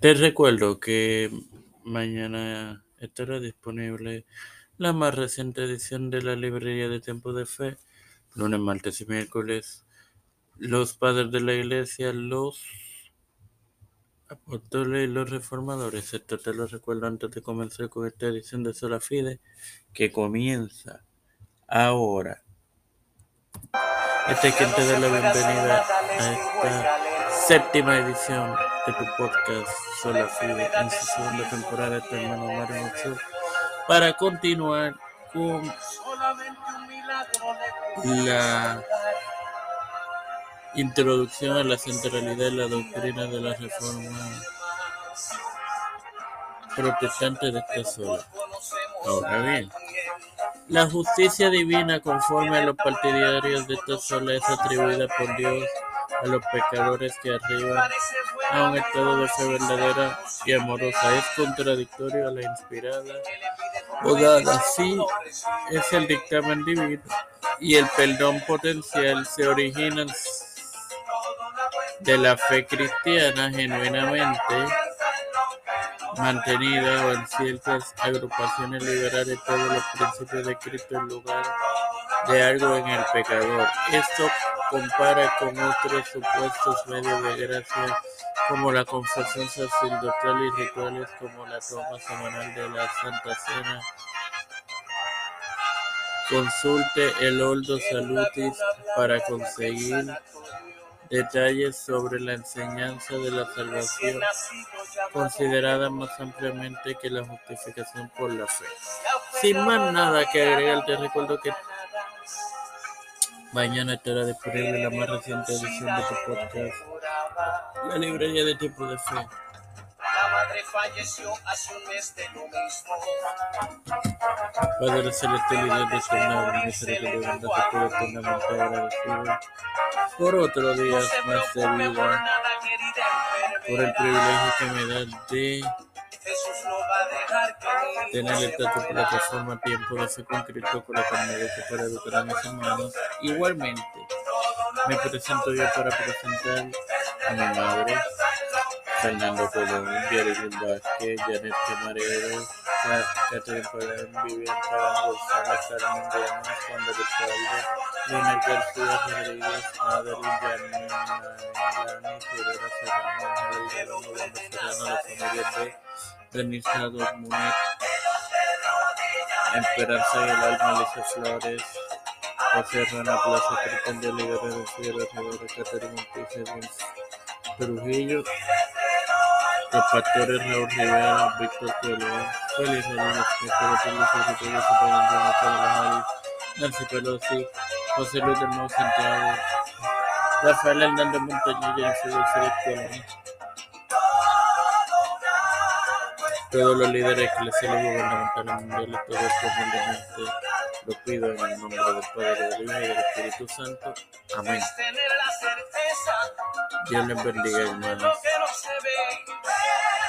Te recuerdo que mañana estará disponible la más reciente edición de la librería de Tiempo de Fe, lunes, martes y miércoles. Los padres de la iglesia, los apóstoles y los reformadores. Esto te lo recuerdo antes de comenzar con esta edición de Sola Fide, que comienza ahora. Este es quien te da la bienvenida a esta séptima edición de tu podcast Sola Fide en su segunda temporada, este hermano Mario Mucho, para continuar con la introducción a la centralidad de la doctrina de la reforma protestante de esta sola. Ahora bien, la justicia divina conforme a los partidarios de esta sola es atribuida por Dios a los pecadores que arriban a un estado de fe verdadera y amorosa. Es contradictorio a la inspirada o dada. Así es el dictamen divino y el perdón potencial se originan de la fe cristiana genuinamente mantenida o en ciertas agrupaciones liberales todos los principios de Cristo en lugar de algo en el pecador. Esto compara con otros supuestos medios de gracia como la confesión sacerdotal y rituales como la toma semanal de la Santa Cena. Consulte el Ordo Salutis para conseguir detalles sobre la enseñanza de la salvación, considerada más ampliamente que la justificación por la fe. Sin más nada que agregar, te recuerdo que mañana estará disponible la más reciente edición de tu podcast, la librería de tiempo de fe. Padre celestial y Dios eterno, misericordia y bondad, te puedo eternamente agradecido por otro día más de vida, por el privilegio que me da de tener esta tu plataforma tiempo de fe con la que para educar a hermanos. Igualmente, me presento yo para presentar a mi madre, Fernando Colón, Jeremy Vázquez, Janet Camarero, Catherine Pagán, Vivian Pagán Carmen Juan de Ricardo, Leonel García Rodríguez, Madeline Serrano, Ángel Serrano, la familia de Denizado Munet, Esperanza y el alma, Alicia Flores, José Rana Plaza, Cristian de Montijo, Trujillo, los pastores Raúl Rivera, Víctor Nancy Pelosi, José Luis Nuevo Santiago, Rafael Hernández Alfredo Félix Todos los líderes y gubernamentales mundiales, todos humildemente lo pido en el nombre del Padre, del Hijo y del Espíritu Santo. Amén. Dios les bendiga, hermanos.